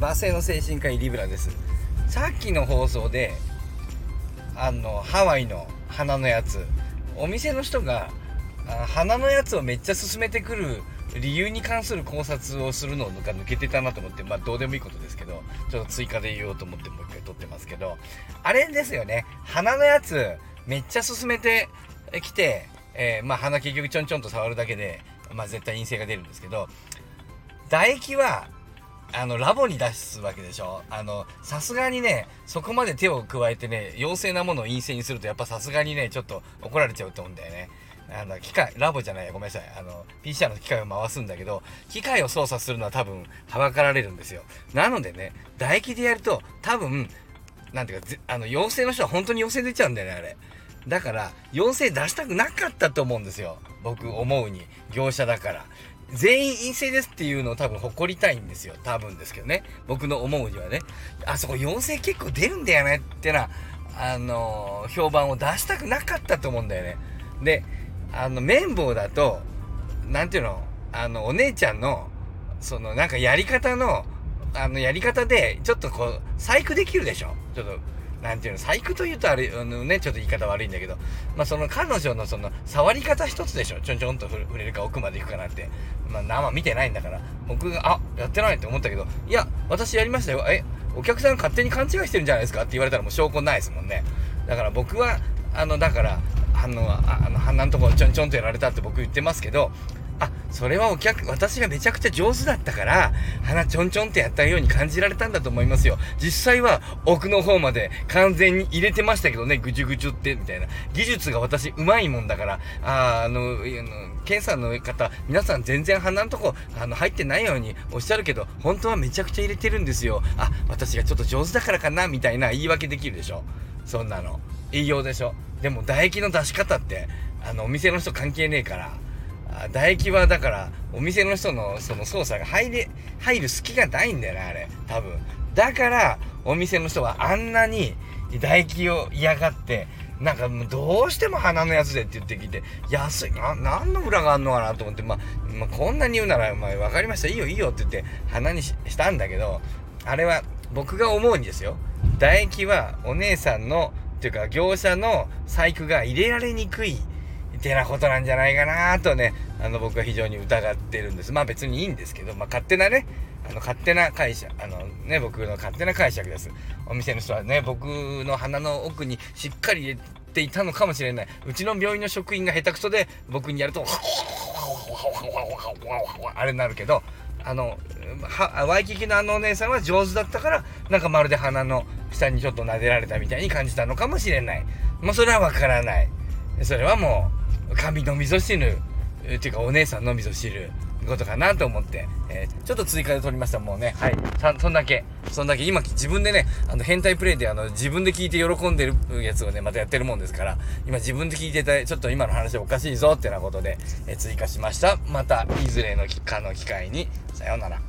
和製の精神科医リブラです。さっきの放送であのハワイの花のやつお店の人があ花のやつをめっちゃ勧めてくる理由に関する考察をするのが抜けてたなと思ってまあどうでもいいことですけどちょっと追加で言おうと思ってもう一回撮ってますけどあれですよね。花のやつめっちゃ勧めてきて、えー、まあ鼻結局ちょんちょんと触るだけでまあ絶対陰性が出るんですけど唾液はあのラボに出すわけでしょ？あのさすがにねそこまで手を加えてね陽性なものを陰性にするとやっぱさすがにねちょっと怒られちゃうと思うんだよね。あの機械ラボじゃないごめんなさい。あの PCR の機械を回すんだけど機械を操作するのは多分はばかられるんですよ。なのでね唾液でやると多分なんていうかあの陽性の人は本当に陽性出ちゃうんだよねあれ。だから陽性出したくなかったと思うんですよ。僕思うに。業者だから。全員陰性ですっていうのを多分誇りたいんですよ。多分ですけどね。僕の思うにはね。あそこ陽性結構出るんだよねってな、あのー、評判を出したくなかったと思うんだよね。で、あの、綿棒だと、なんていうの、あの、お姉ちゃんの、その、なんかやり方の、あの、やり方で、ちょっとこう、細工できるでしょ？ちょっと、なんていうの、細工というとあれ、あのね、ちょっと言い方悪いんだけど、まあその彼女のその、触り方一つでしょちょんちょんと触れるか奥まで行くかなんて。まあ生見てないんだから、僕が、あ、やってないって思ったけど、いや、私やりましたよ。え、お客さん勝手に勘違いしてるんじゃないですかって言われたらもう証拠ないですもんね。だから僕は、あの、だから、あの、あの、鼻のとこちょんちょんとやられたって僕言ってますけど、あ、それはお客、私がめちゃくちゃ上手だったから、鼻ちょんちょんってやったように感じられたんだと思いますよ。実際は奥の方まで完全に入れてましたけどね、ぐちゅぐちゅって、みたいな。技術が私うまいもんだから、あ、あの、検査の方、皆さん全然鼻のとこ、あの、入ってないようにおっしゃるけど、本当はめちゃくちゃ入れてるんですよ。あ、私がちょっと上手だからかな、みたいな言い訳できるでしょ。そんなの。営業でしょ。でも唾液の出し方って、あの、お店の人関係ねえから、唾液はだからお店の人のその操作が入れ入る隙がないんだよねあれ。多分。だからお店の人はあんなに唾液を嫌がってなんかもうどうしても鼻のやつでって言ってきて安いな何の裏があんのかなと思って、まあ、まあ、こんなに言うなら、まあ、分かりました。いいよいいよって言って鼻にしたんだけどあれは僕が思うんですよ。唾液はお姉さんのっていうか業者の細工が入れられにくいてなことなんじゃないかなとね、あの僕は非常に疑ってるんです。まあ別にいいんですけど、まあ勝手なね、あの勝手な会社、あのね、僕の勝手な解釈です。お店の人はね、僕の鼻の奥にしっかり入れていたのかもしれない。うちの病院の職員が下手くそで僕にやると、あれになるけど、あの、は、ワイキキのあのお姉さんは上手だったから、なんかまるで鼻の下にちょっと撫でられたみたいに感じたのかもしれない。もうそれはわからない。それはもう、神の味噌汁、っていうかお姉さんの味噌汁、ことかなと思って、えー、ちょっと追加で撮りました、もうね。はい。そんだけ。そんだけ。今、自分でね、あの、変態プレイで、あの、自分で聞いて喜んでるやつをね、またやってるもんですから、今自分で聞いてた、ちょっと今の話おかしいぞってなことで、えー、追加しました。また、いずれのかの機会に、さようなら。